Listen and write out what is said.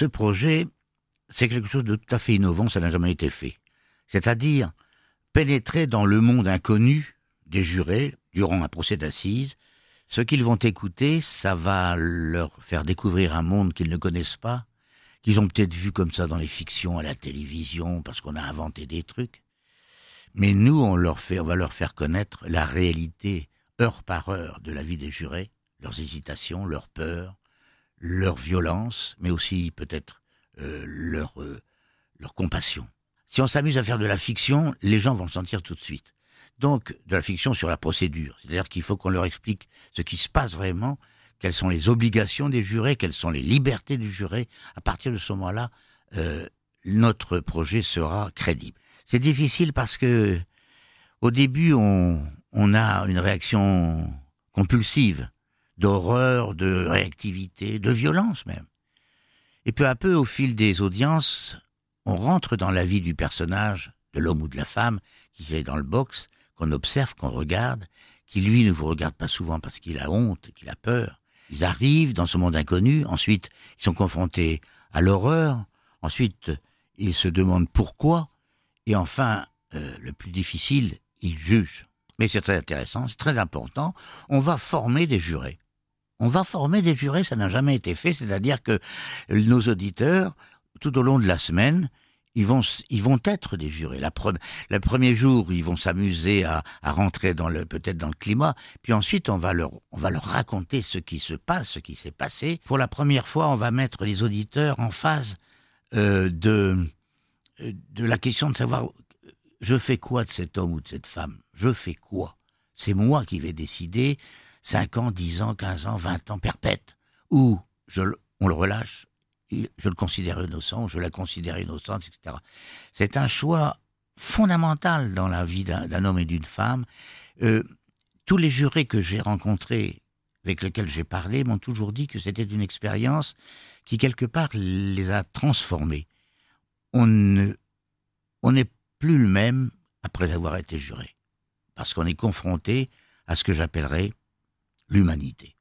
ce projet, c'est quelque chose de tout à fait innovant, ça n'a jamais été fait. C'est-à-dire pénétrer dans le monde inconnu des jurés durant un procès d'assises. Ce qu'ils vont écouter, ça va leur faire découvrir un monde qu'ils ne connaissent pas, qu'ils ont peut-être vu comme ça dans les fictions, à la télévision, parce qu'on a inventé des trucs. Mais nous, on leur on va leur faire connaître la réalité, heure par heure, de la vie des jurés, leurs hésitations, leurs peurs, leur violence, mais aussi peut-être euh, leur, euh, leur compassion. Si on s'amuse à faire de la fiction, les gens vont le sentir tout de suite. Donc, de la fiction sur la procédure. C'est-à-dire qu'il faut qu'on leur explique ce qui se passe vraiment, quelles sont les obligations des jurés, quelles sont les libertés du juré. À partir de ce moment-là, euh, notre projet sera crédible. C'est difficile parce que, au début, on, on a une réaction compulsive d'horreur, de réactivité, de violence même. Et peu à peu, au fil des audiences, on rentre dans la vie du personnage, de l'homme ou de la femme, qui est dans le box, qu'on observe, qu'on regarde, qui lui ne vous regarde pas souvent parce qu'il a honte, qu'il a peur. Ils arrivent dans ce monde inconnu, ensuite ils sont confrontés à l'horreur, ensuite ils se demandent pourquoi, et enfin, euh, le plus difficile, ils jugent. Mais c'est très intéressant, c'est très important, on va former des jurés. On va former des jurés, ça n'a jamais été fait, c'est-à-dire que nos auditeurs, tout au long de la semaine, ils vont, ils vont être des jurés. La le premier jour, ils vont s'amuser à, à, rentrer dans le, peut-être dans le climat. Puis ensuite, on va leur, on va leur raconter ce qui se passe, ce qui s'est passé. Pour la première fois, on va mettre les auditeurs en phase euh, de, de la question de savoir, je fais quoi de cet homme ou de cette femme? Je fais quoi? C'est moi qui vais décider 5 ans, 10 ans, 15 ans, 20 ans, perpète. Ou je, on le relâche, je le considère innocent, je la considère innocente, etc. C'est un choix fondamental dans la vie d'un homme et d'une femme. Euh, tous les jurés que j'ai rencontrés, avec lesquels j'ai parlé, m'ont toujours dit que c'était une expérience qui, quelque part, les a transformés. On ne, on n'est plus le même après avoir été juré. Parce qu'on est confronté à ce que j'appellerais l'humanité.